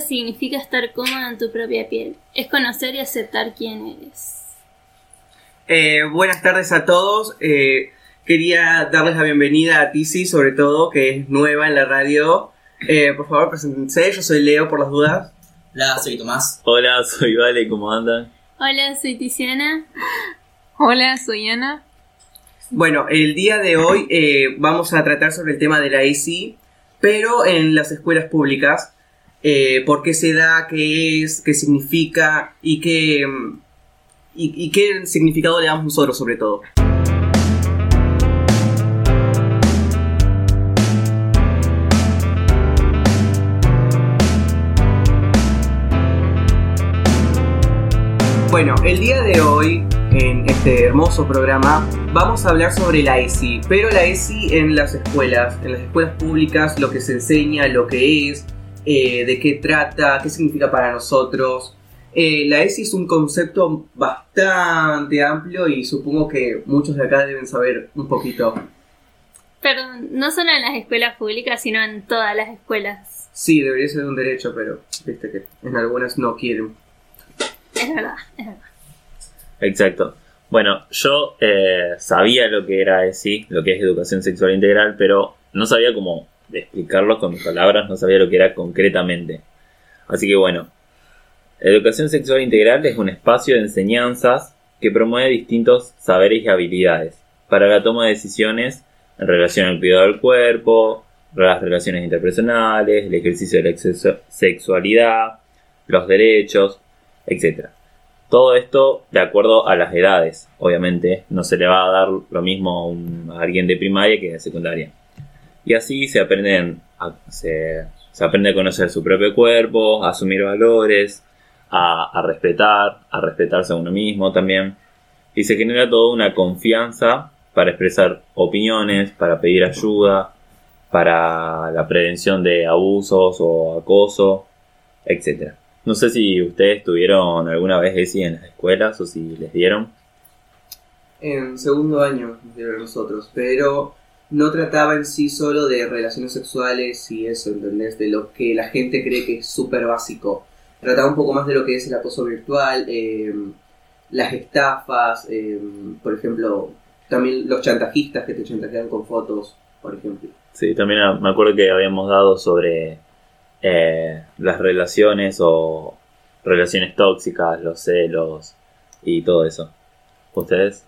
significa estar cómoda en tu propia piel. Es conocer y aceptar quién eres. Eh, buenas tardes a todos. Eh, quería darles la bienvenida a Tizi, sobre todo, que es nueva en la radio. Eh, por favor, preséntense. Yo soy Leo, por las dudas. Hola, soy Tomás. Hola, soy Vale, ¿cómo andan? Hola, soy Tiziana. Hola, soy Ana. Bueno, el día de hoy eh, vamos a tratar sobre el tema de la ESI, pero en las escuelas públicas. Eh, ¿Por qué se da? ¿Qué es? ¿Qué significa? ¿Y qué, y, y qué significado le damos nosotros, sobre todo? Bueno, el día de hoy, en este hermoso programa, vamos a hablar sobre la ESI, pero la ESI en las escuelas, en las escuelas públicas, lo que se enseña, lo que es, eh, de qué trata, qué significa para nosotros. Eh, la ESI es un concepto bastante amplio y supongo que muchos de acá deben saber un poquito. Perdón, no solo en las escuelas públicas, sino en todas las escuelas. Sí, debería ser un derecho, pero viste que en algunas no quieren. Es verdad, es verdad. Exacto. Bueno, yo eh, sabía lo que era ESI, lo que es educación sexual integral, pero no sabía cómo explicarlo con mis palabras, no sabía lo que era concretamente. Así que bueno, educación sexual integral es un espacio de enseñanzas que promueve distintos saberes y habilidades para la toma de decisiones en relación al cuidado del cuerpo, las relaciones interpersonales, el ejercicio de la sexu- sexualidad, los derechos, etc. Todo esto de acuerdo a las edades, obviamente, no se le va a dar lo mismo a, un- a alguien de primaria que de secundaria. Y así se aprenden a, se, se aprende a conocer su propio cuerpo, a asumir valores, a, a respetar, a respetarse a uno mismo también. Y se genera toda una confianza para expresar opiniones, para pedir ayuda, para la prevención de abusos o acoso, etc. No sé si ustedes tuvieron alguna vez ESI en las escuelas o si les dieron. En segundo año de nosotros, pero no trataba en sí solo de relaciones sexuales y eso, ¿entendés? De lo que la gente cree que es súper básico. Trataba un poco más de lo que es el acoso virtual, eh, las estafas, eh, por ejemplo, también los chantajistas que te chantajean con fotos, por ejemplo. Sí, también ah, me acuerdo que habíamos dado sobre eh, las relaciones o relaciones tóxicas, los celos y todo eso. ¿Ustedes?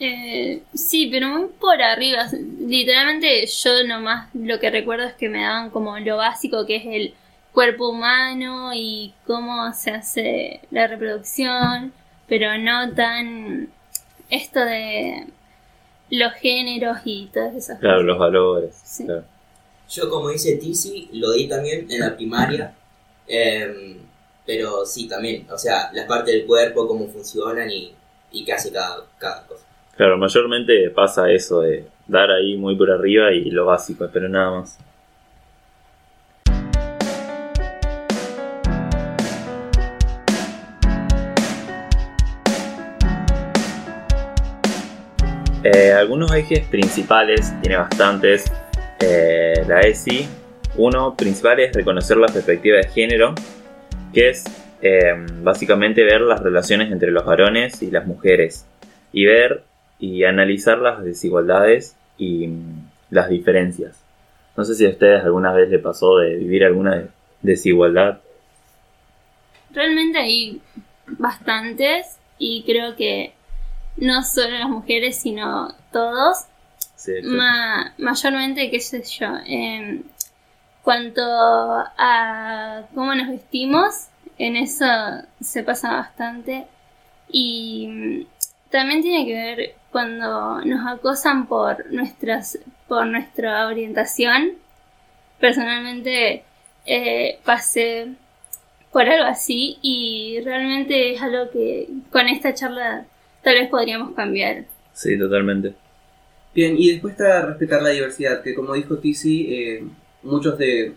Eh, sí, pero muy por arriba. Literalmente yo nomás lo que recuerdo es que me daban como lo básico que es el cuerpo humano y cómo se hace la reproducción, pero no tan esto de los géneros y todas esas Claro, cosas. los valores. Sí. claro. Yo, como dice Tizi, lo di también en la primaria. em, pero sí, también. O sea, las partes del cuerpo, cómo funcionan y, y qué hace cada, cada cosa. Claro, mayormente pasa eso de dar ahí muy por arriba y lo básico, pero nada más. Eh, algunos ejes principales, tiene bastantes, eh, la ESI. Uno principal es reconocer la perspectiva de género, que es eh, básicamente ver las relaciones entre los varones y las mujeres y ver y analizar las desigualdades y mm, las diferencias. No sé si a ustedes alguna vez le pasó de vivir alguna de- desigualdad. Realmente hay bastantes y creo que no solo las mujeres, sino todos Sí. Ma- mayormente, qué sé yo, en cuanto a cómo nos vestimos, en eso se pasa bastante. Y mm, también tiene que ver cuando nos acosan por nuestras por nuestra orientación. Personalmente eh, pasé por algo así y realmente es algo que con esta charla tal vez podríamos cambiar. Sí, totalmente. Bien, y después está respetar la diversidad, que como dijo Tizi, eh, muchos de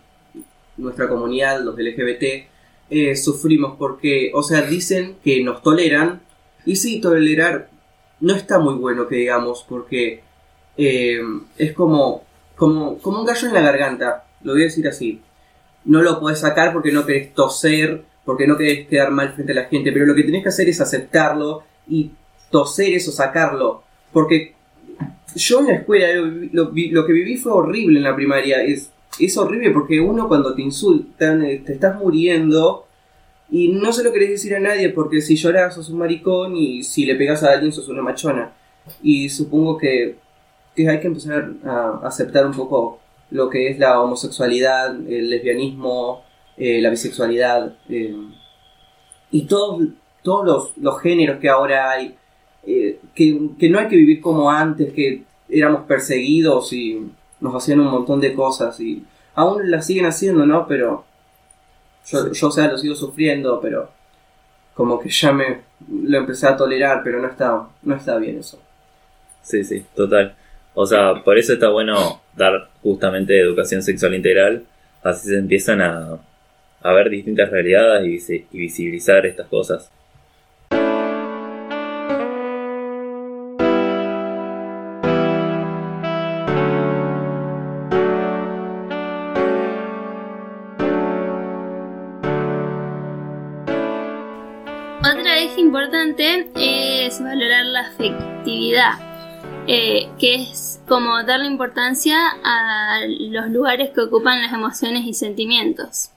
nuestra comunidad, los LGBT, eh, sufrimos porque, o sea, dicen que nos toleran, y sí, tolerar no está muy bueno que digamos, porque eh, es como, como, como un gallo en la garganta, lo voy a decir así. No lo puedes sacar porque no querés toser, porque no querés quedar mal frente a la gente, pero lo que tenés que hacer es aceptarlo y toser eso, sacarlo. Porque yo en la escuela lo, lo que viví fue horrible en la primaria. Es, es horrible porque uno cuando te insultan, eh, te estás muriendo y no se lo querés decir a nadie porque si lloras sos un maricón y si le pegas a alguien sos una machona. Y supongo que, hay que empezar a aceptar un poco lo que es la homosexualidad, el lesbianismo, eh, la bisexualidad eh, y todos, todos los, los géneros que ahora hay. eh, que, que no hay que vivir como antes, que éramos perseguidos y nos hacían un montón de cosas y aún las siguen haciendo, ¿no? Pero yo, yo o sea, lo sigo sufriendo, pero como que ya me lo empecé a tolerar, pero no está, no está bien eso. Sí, sí, total. O sea, por eso está bueno dar justamente educación sexual integral, así se empiezan a, a ver distintas realidades y, y visibilizar estas cosas. Es valorar la afectividad, eh, que es como darle importancia a los lugares que ocupan las emociones y sentimientos.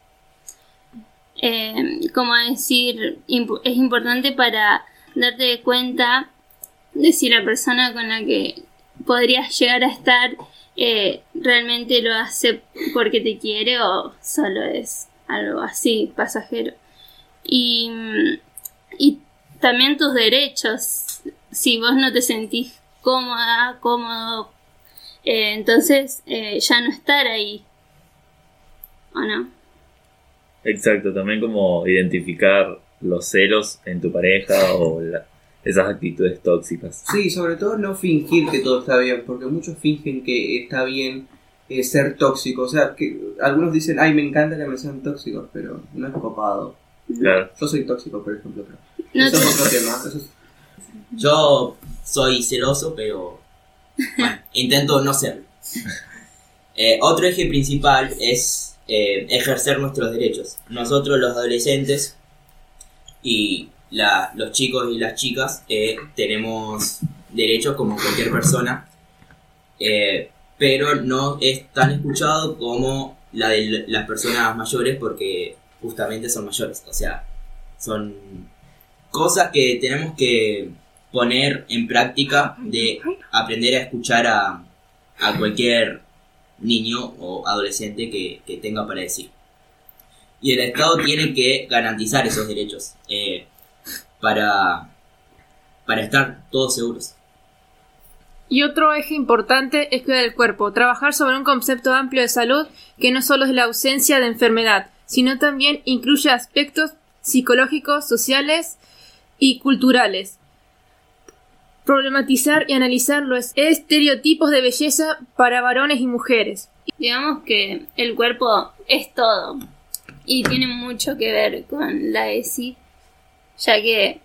Eh, como decir, es importante para darte cuenta de si la persona con la que podrías llegar a estar eh, realmente lo hace porque te quiere o solo es algo así, pasajero. Y también tus derechos. Si vos no te sentís cómoda, cómodo, eh, entonces eh, ya no estar ahí. ¿O no? Exacto, también como identificar los celos en tu pareja o la- esas actitudes tóxicas. Sí, sobre todo no fingir que todo está bien, porque muchos fingen que está bien eh, ser tóxico. O sea, que algunos dicen, ay, me encanta que me sean tóxicos, pero no es copado. Claro. Yo soy tóxico, por ejemplo, pero No eso es otro tema. Eso es- Yo soy celoso, pero bueno, intento no serlo. Eh, otro eje principal es eh, ejercer nuestros derechos. Nosotros los adolescentes y la- los chicos y las chicas eh, tenemos derechos como cualquier persona, eh, pero no es tan escuchado como la de las personas mayores porque justamente son mayores. O sea, son cosas que tenemos que poner en práctica de aprender a escuchar a, a cualquier niño o adolescente que, que tenga para decir. Y el Estado tiene que garantizar esos derechos eh, para, para estar todos seguros. Y otro eje importante es cuidar el cuerpo, trabajar sobre un concepto amplio de salud que no solo es la ausencia de enfermedad, sino también incluye aspectos psicológicos, sociales y culturales. Problematizar y analizar los estereotipos de belleza para varones y mujeres. Digamos que el cuerpo es todo y tiene mucho que ver con la ESI, ya que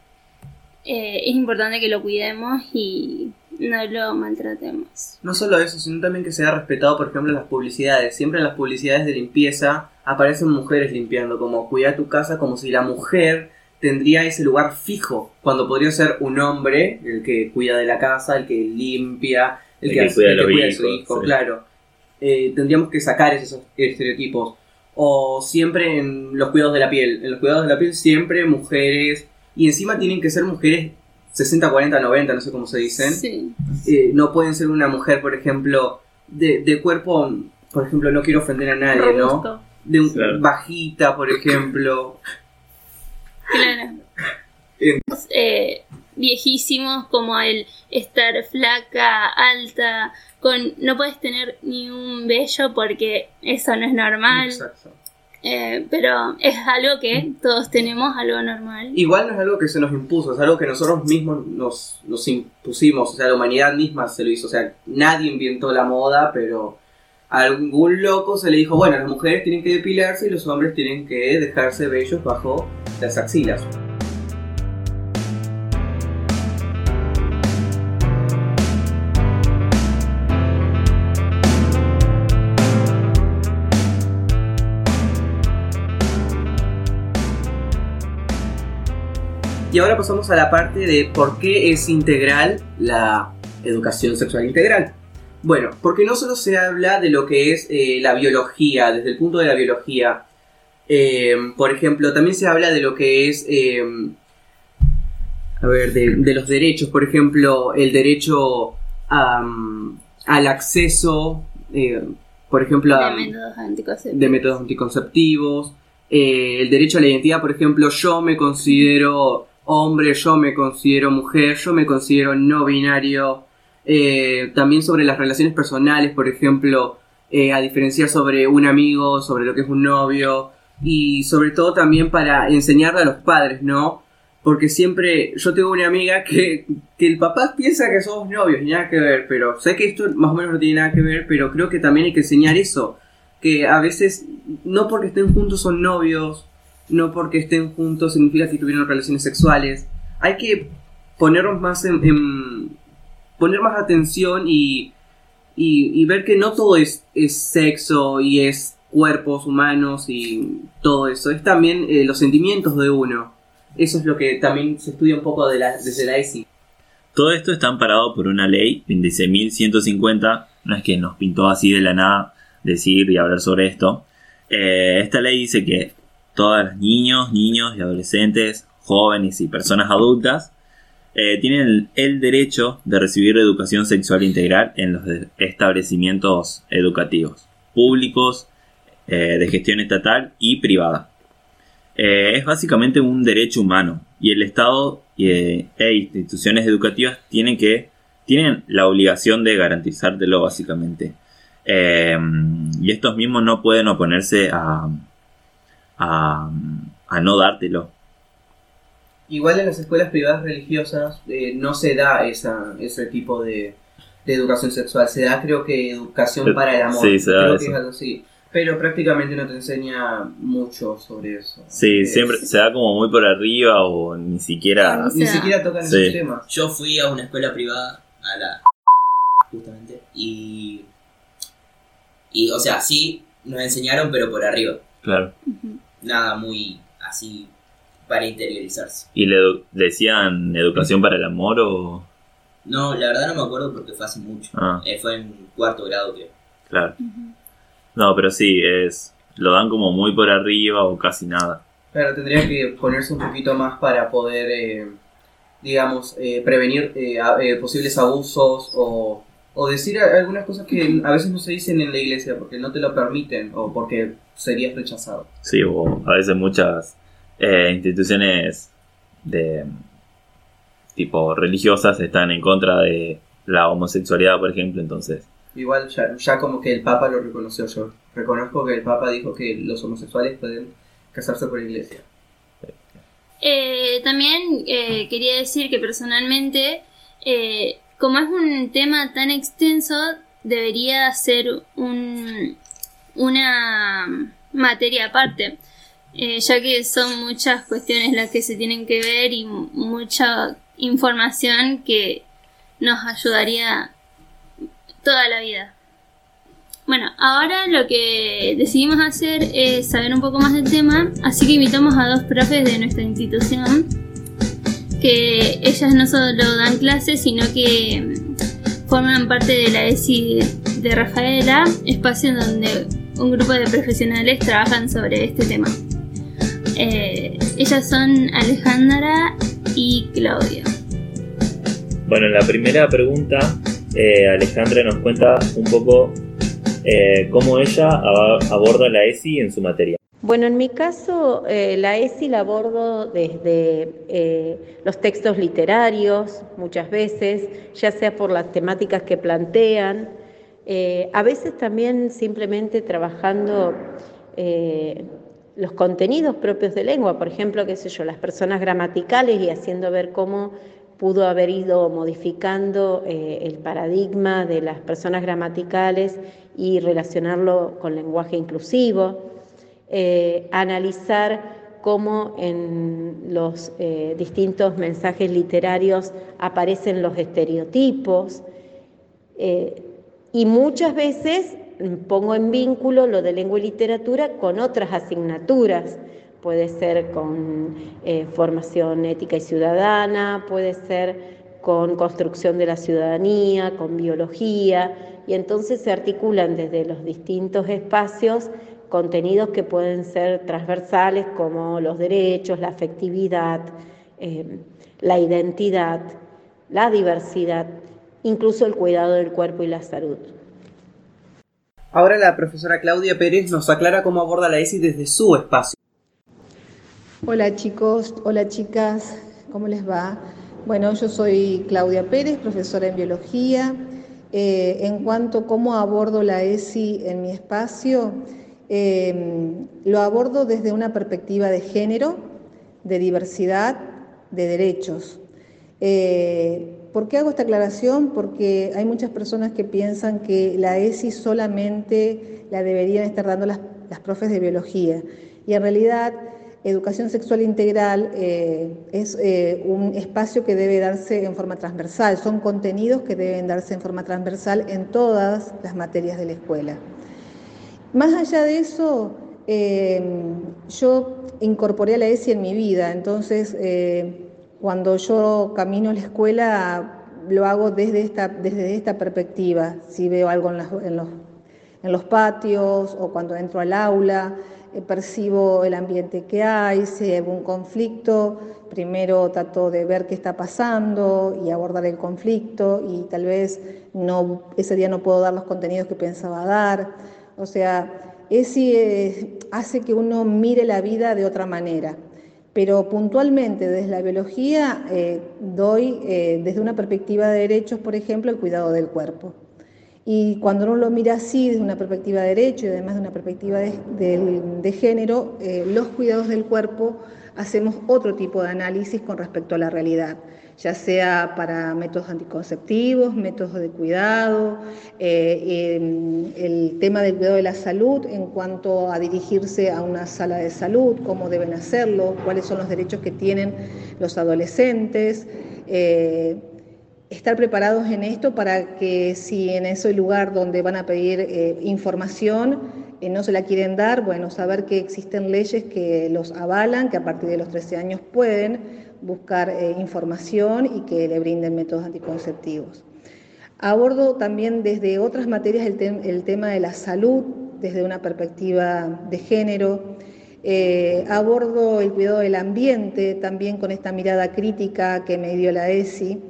eh, es importante que lo cuidemos y no lo maltratemos. No solo eso, sino también que sea respetado, por ejemplo, en las publicidades. Siempre en las publicidades de limpieza aparecen mujeres limpiando, como cuida tu casa, como si la mujer tendría ese lugar fijo, cuando podría ser un hombre el que cuida de la casa, el que limpia, el, El que, cuida el que de su hijo, sí. claro. Eh, tendríamos que sacar esos estereotipos. O siempre en los cuidados de la piel. En los cuidados de la piel siempre mujeres. Y encima tienen que ser mujeres 60, 40, 90, no sé cómo se dicen Sí. eh, no pueden ser una mujer, por ejemplo, de, de cuerpo, por ejemplo, no quiero ofender a nadie, ¿no? De un, Claro. bajita, por ejemplo. Claro. En- Eh, viejísimos como el estar flaca, alta, con no puedes tener ni un vello porque eso no es normal. Exacto. Eh, pero es algo que todos tenemos, algo normal. Igual no es algo que se nos impuso, es algo que nosotros mismos nos, nos impusimos, o sea, la humanidad misma se lo hizo, o sea, nadie inventó la moda, pero a algún loco se le dijo, bueno, las mujeres tienen que depilarse y los hombres tienen que dejarse bellos bajo las axilas. Y ahora pasamos a la parte de por qué es integral la educación sexual integral. Bueno, porque no solo se habla de lo que es eh, la biología, desde el punto de la biología. Eh, por ejemplo, también se habla de lo que es, eh, a ver, de, de los derechos. Por ejemplo, el derecho al acceso, por ejemplo, a, de métodos anticonceptivos. de métodos anticonceptivos, el derecho a la identidad, por ejemplo, yo me considero hombre, yo me considero mujer, yo me considero no binario, eh, también sobre las relaciones personales, por ejemplo, eh, a diferenciar sobre un amigo, sobre lo que es un novio, y sobre todo también para enseñarle a los padres, ¿no? Porque siempre, yo tengo una amiga que, que el papá piensa que somos novios y nada que ver, pero sé que esto más o menos no tiene nada que ver, pero creo que también hay que enseñar eso, que a veces no porque estén juntos son novios, no porque estén juntos significa que tuvieron relaciones sexuales, hay que ponernos más en, poner más atención y, y, ver que no todo es, es sexo y es cuerpos humanos y todo eso, es también eh, los sentimientos de uno. Eso es lo que también se estudia un poco desde la ESI. Todo esto está amparado por una ley 26.150, no es que nos pintó así de la nada decir y hablar sobre esto. Eh, esta ley dice que todos los niños, niños y adolescentes, jóvenes y personas adultas eh, tienen el, derecho de recibir educación sexual integral en los establecimientos educativos públicos, eh, de gestión estatal y privada. Eh, es básicamente un derecho humano y el Estado e instituciones educativas tienen que tienen la obligación de garantizártelo básicamente. Y estos mismos no pueden oponerse a, a, a no dártelo. Igual en las escuelas privadas religiosas eh, no se da esa, ese tipo de, de educación sexual, se da creo que educación para el amor. sí, se da creo eso. que es algo así. Pero prácticamente no te enseña mucho sobre eso. Sí, siempre se da como muy por arriba o ni siquiera... Ni O sea, siquiera tocan sí. esos temas. Yo fui a una escuela privada, a la justamente, y, y o sea, sí, nos enseñaron, pero por arriba. Claro. Nada muy así para interiorizarse. ¿Y le edu- decían educación para el amor o...? No, la verdad no me acuerdo porque fue hace mucho. Ah, Eh, fue en cuarto grado, creo. claro. No, pero sí, es... Lo dan como muy por arriba o casi nada. Claro, tendría que ponerse un poquito más para poder, eh, digamos, eh, prevenir eh, a- eh, posibles abusos o, o decir algunas cosas que a veces no se dicen en la iglesia porque no te lo permiten o porque serías rechazado. Sí, o a veces muchas eh, instituciones de tipo religiosas están en contra de la homosexualidad, por ejemplo, entonces. Igual ya, ya como que el Papa lo reconoció yo. Reconozco que el Papa dijo que los homosexuales pueden casarse por la iglesia. Eh, también eh, quería decir que personalmente, eh, como es un tema tan extenso, debería ser un, una materia aparte, eh, ya que son muchas cuestiones las que se tienen que ver y mu- mucha información que nos ayudaría toda la vida. Bueno, ahora lo que decidimos hacer es saber un poco más del tema, así que invitamos a dos profes de nuestra institución, que ellas no solo dan clases, sino que mm, forman parte de la ESI de Rafaela, espacio en donde un grupo de profesionales trabajan sobre este tema. Eh, ellas son Alejandra y Claudia. Bueno, en la primera pregunta, eh, Alejandra nos cuenta un poco eh, cómo ella aborda la ESI en su materia. Bueno, en mi caso, eh, la ESI la abordo desde eh, los textos literarios, muchas veces, ya sea por las temáticas que plantean, eh, a veces también simplemente trabajando los contenidos propios de lengua, por ejemplo, qué sé yo, las personas gramaticales y haciendo ver cómo pudo haber ido modificando el paradigma de las personas gramaticales y relacionarlo con lenguaje inclusivo, eh, analizar cómo en los eh, distintos mensajes literarios aparecen los estereotipos y muchas veces pongo en vínculo lo de lengua y literatura con otras asignaturas. Puede ser con eh, formación ética y ciudadana, puede ser con construcción de la ciudadanía, con biología, y entonces se articulan desde los distintos espacios contenidos que pueden ser transversales como los derechos, la afectividad, eh, la identidad, la diversidad, incluso el cuidado del cuerpo y la salud. Ahora la profesora Claudia Pérez nos aclara cómo aborda la ESI desde su espacio. Hola chicos, hola chicas, ¿cómo les va? Bueno, yo soy Claudia Pérez, profesora en biología. Eh, en cuanto a cómo abordo la ESI en mi espacio, em, lo abordo desde una perspectiva de género, de diversidad, de derechos. Eh, ¿Por qué hago esta aclaración? Porque hay muchas personas que piensan que la ESI solamente la deberían estar dando las, las profes de biología. Y en realidad Educación sexual integral eh, es eh, un espacio que debe darse en forma transversal, son contenidos que deben darse en forma transversal en todas las materias de la escuela. Más allá de eso, eh, yo incorporé a la ESI en mi vida, entonces cuando yo camino a la escuela lo hago desde esta, desde esta perspectiva, si veo algo en, los, en los patios o cuando entro al aula. Eh, percibo el ambiente que hay, si hay algún conflicto, primero trato de ver qué está pasando y abordar el conflicto y tal vez no, ese día no puedo dar los contenidos que pensaba dar. O sea, eso eh, hace que uno mire la vida de otra manera. Pero puntualmente desde la biología eh, doy desde una perspectiva de derechos, por ejemplo, el cuidado del cuerpo. Y cuando uno lo mira así, desde una perspectiva de derecho y además de una perspectiva de, género, eh, los cuidados del cuerpo hacemos otro tipo de análisis con respecto a la realidad, ya sea para métodos anticonceptivos, métodos de cuidado, eh, el tema del cuidado de la salud en cuanto a dirigirse a una sala de salud, cómo deben hacerlo, cuáles son los derechos que tienen los adolescentes. Eh, estar preparados en esto para que si en ese lugar donde van a pedir eh, información eh, no se la quieren dar, bueno, saber que existen leyes que los avalan, que a partir de los 13 años pueden buscar eh, información y que le brinden métodos anticonceptivos. Abordo también desde otras materias el, tema de la salud, desde una perspectiva de género. abordo el cuidado del ambiente también con esta mirada crítica que me dio la ESI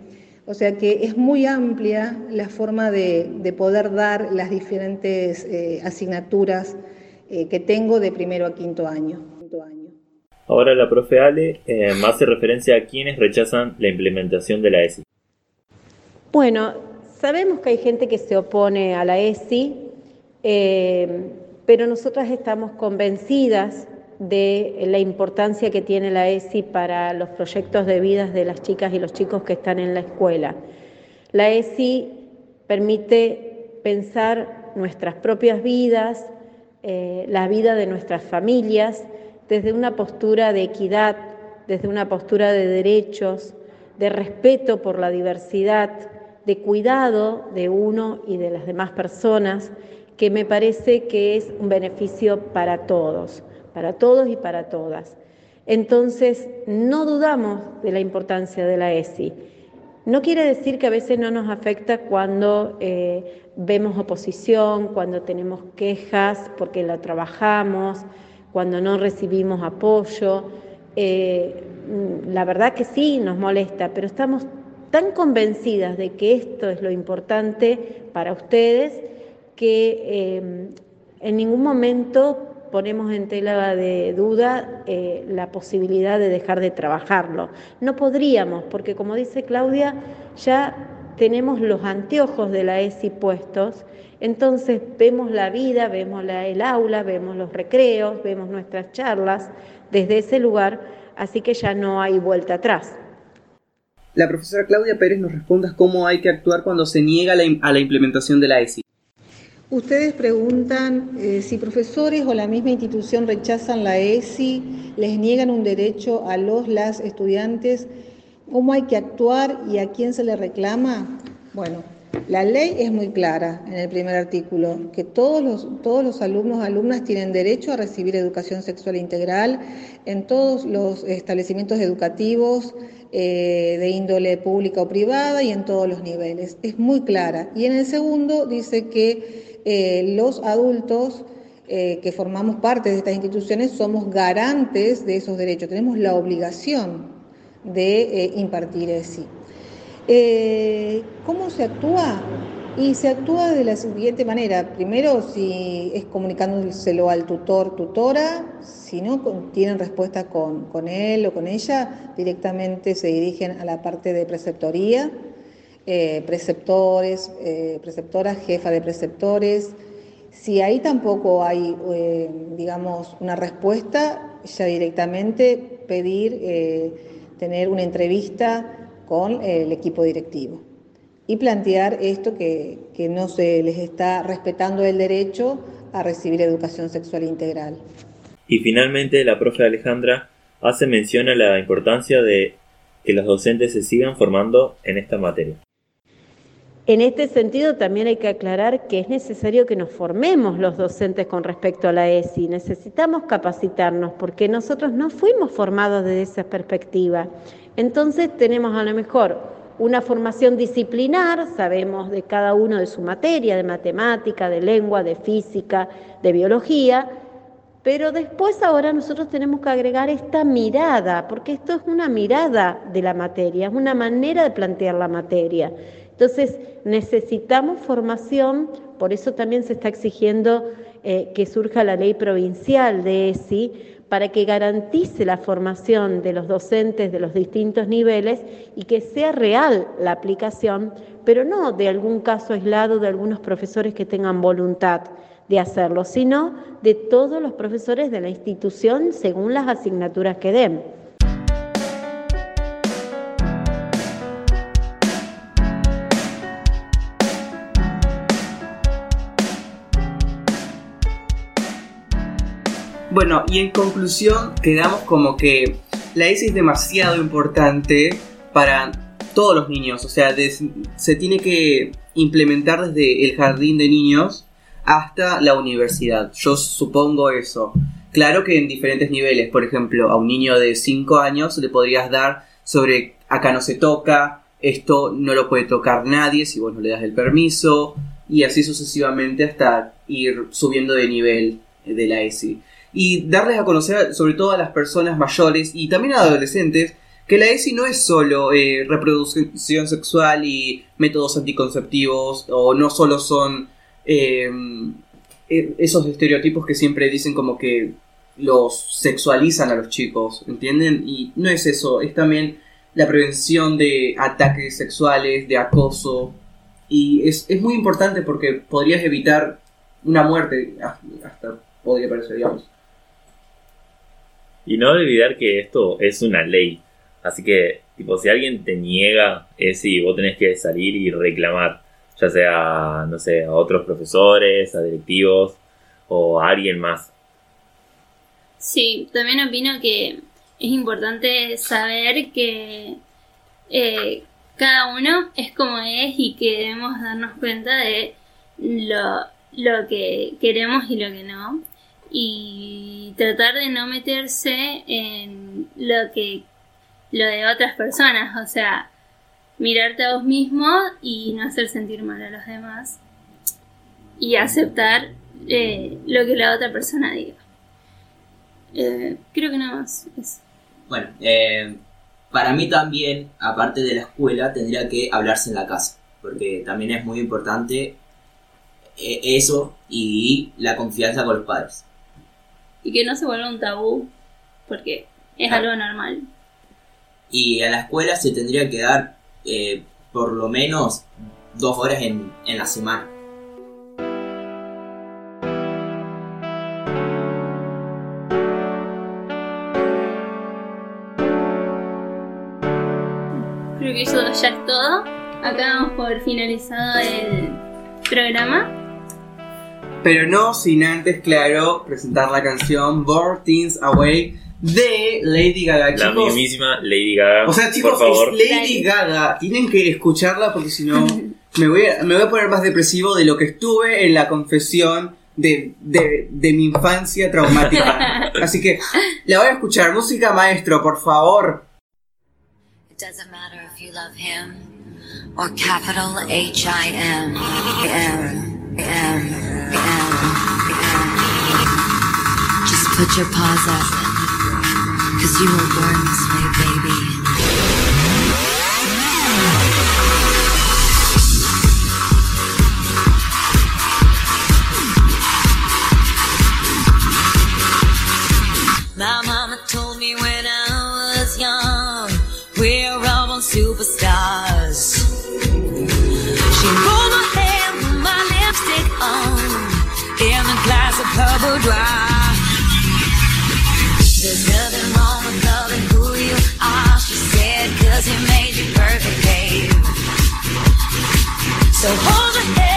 o sea que es muy amplia la forma de, poder dar las diferentes eh, asignaturas eh, que tengo de primero a quinto año. Ahora la profe Ale eh, hace referencia a quienes rechazan la implementación de la ESI. Bueno, sabemos que hay gente que se opone a la ESI, pero nosotras estamos convencidas de la importancia que tiene la ESI para los proyectos de vidas de las chicas y los chicos que están en la escuela. La ESI permite pensar nuestras propias vidas, eh, la vida de nuestras familias, desde una postura de equidad, desde una postura de derechos, de respeto por la diversidad, de cuidado de uno y de las demás personas, que me parece que es un beneficio para todos para todos y para todas. Entonces, no dudamos de la importancia de la ESI. No quiere decir que a veces no nos afecta cuando eh, vemos oposición, cuando tenemos quejas porque la trabajamos, cuando no recibimos apoyo. Eh, la verdad que sí nos molesta, pero estamos tan convencidas de que esto es lo importante para ustedes que eh, en ningún momento ponemos en tela de duda eh, la posibilidad de dejar de trabajarlo. No podríamos, porque como dice Claudia, ya tenemos los anteojos de la ESI puestos, entonces vemos la vida, vemos el aula, vemos los recreos, vemos nuestras charlas desde ese lugar, así que ya no hay vuelta atrás. La profesora Claudia Pérez nos responde cómo hay que actuar cuando se niega a la implementación de la ESI. Ustedes preguntan eh, si profesores o la misma institución rechazan la ESI, les niegan un derecho a los, las estudiantes, ¿cómo hay que actuar y a quién se le reclama? Bueno, la ley es muy clara en el primer artículo, que todos los, todos los alumnos alumnas tienen derecho a recibir educación sexual integral en todos los establecimientos educativos eh, de índole pública o privada y en todos los niveles. Es muy clara. Y en el segundo dice que eh, los adultos eh, que formamos parte de estas instituciones somos garantes de esos derechos, tenemos la obligación de impartir ese. Eh, ¿Cómo se actúa? Y se actúa de la siguiente manera. Primero, si es comunicándoselo al tutor, tutora, si no tienen respuesta con, con él o con ella, directamente se dirigen a la parte de preceptoría, eh, preceptores, eh, preceptoras, jefa de preceptores. Si ahí tampoco hay, digamos, una respuesta, ya directamente pedir tener una entrevista con el equipo directivo y plantear esto que, que no se les está respetando el derecho a recibir educación sexual integral. Y finalmente la profe Alejandra hace mención a la importancia de que los docentes se sigan formando en esta materia. En este sentido, también hay que aclarar que es necesario que nos formemos los docentes con respecto a la ESI. Necesitamos capacitarnos porque nosotros no fuimos formados desde esa perspectiva. Entonces tenemos a lo mejor una formación disciplinar, sabemos de cada uno de su materia, de matemática, de lengua, de física, de biología, pero después ahora nosotros tenemos que agregar esta mirada, porque esto es una mirada de la materia, es una manera de plantear la materia. Entonces necesitamos formación, por eso también se está exigiendo eh, que surja la ley provincial de ESI, para que garantice la formación de los docentes de los distintos niveles y que sea real la aplicación, pero no de algún caso aislado de algunos profesores que tengan voluntad de hacerlo, sino de todos los profesores de la institución según las asignaturas que den. Bueno, y en conclusión quedamos como que la ESI es demasiado importante para todos los niños, o sea, se tiene que implementar desde el jardín de niños hasta la universidad. Yo supongo eso. Claro que en diferentes niveles, por ejemplo, a un niño de 5 años le podrías dar sobre acá no se toca, esto no lo puede tocar nadie si vos no le das el permiso, y así sucesivamente hasta ir subiendo de nivel de la ESI y darles a conocer sobre todo a las personas mayores y también a adolescentes que la ESI no es solo eh, reproducción sexual y métodos anticonceptivos o no solo son em, e, esos estereotipos que siempre dicen como que los sexualizan a los chicos, ¿entienden? Y no es eso, es también la prevención de ataques sexuales, de acoso y es, es muy importante porque podrías evitar una muerte, hasta podría parecer, digamos. Y no olvidar que esto es una ley. Así que, tipo, si alguien te niega, es si vos tenés que salir y reclamar. Ya sea, no sé, a otros profesores, a directivos o a alguien más. Sí, también opino que es importante saber que eh, cada uno es como es y que debemos darnos cuenta de lo, lo que queremos y lo que no y tratar de no meterse en lo que lo de otras personas, o sea, mirarte a vos mismo y no hacer sentir mal a los demás y aceptar eh, lo que la otra persona diga. Eh, creo que nada más. Bueno, eh, para mí también, aparte de la escuela, tendría que hablarse en la casa, porque también es muy importante eso y la confianza con los padres y que no se vuelva un tabú, porque es algo normal. Y a la escuela se tendría que dar eh, por lo menos dos horas en, en la semana. Creo que eso ya es todo. Acá vamos por finalizado el programa pero no sin antes, claro, presentar la canción Born Teens Away de Lady Gaga. La mismísima Lady Gaga. O sea, chicos. Es Lady Gaga. Tienen que escucharla porque si no me voy, a, poner más depresivo de lo que estuve en la confesión de, mi infancia traumática. Así que la voy a escuchar. Música maestro, por favor. It doesn't matter if you love him H I M M M. Put your paws up, cause you were born this way. So hold your head.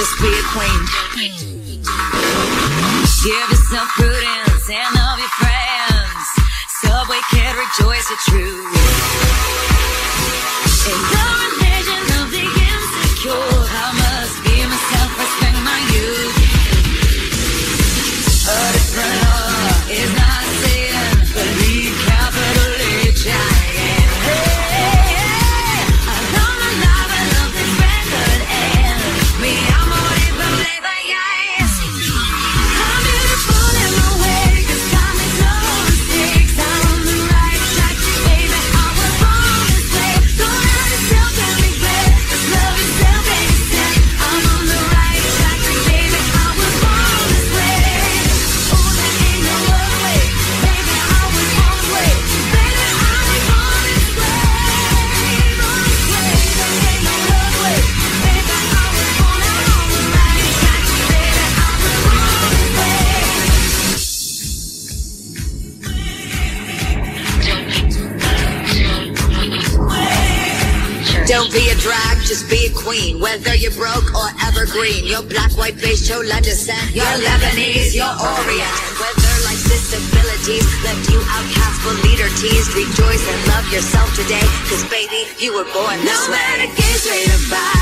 just be queen. Whether you're broke or evergreen, you're black, white, beige, chola descent, you're Lebanese, you're Orient. Whether life's disabilities left you outcast for leader teased, rejoice and love yourself today, cause baby, you were born this no way. No matter gay, straight or bi.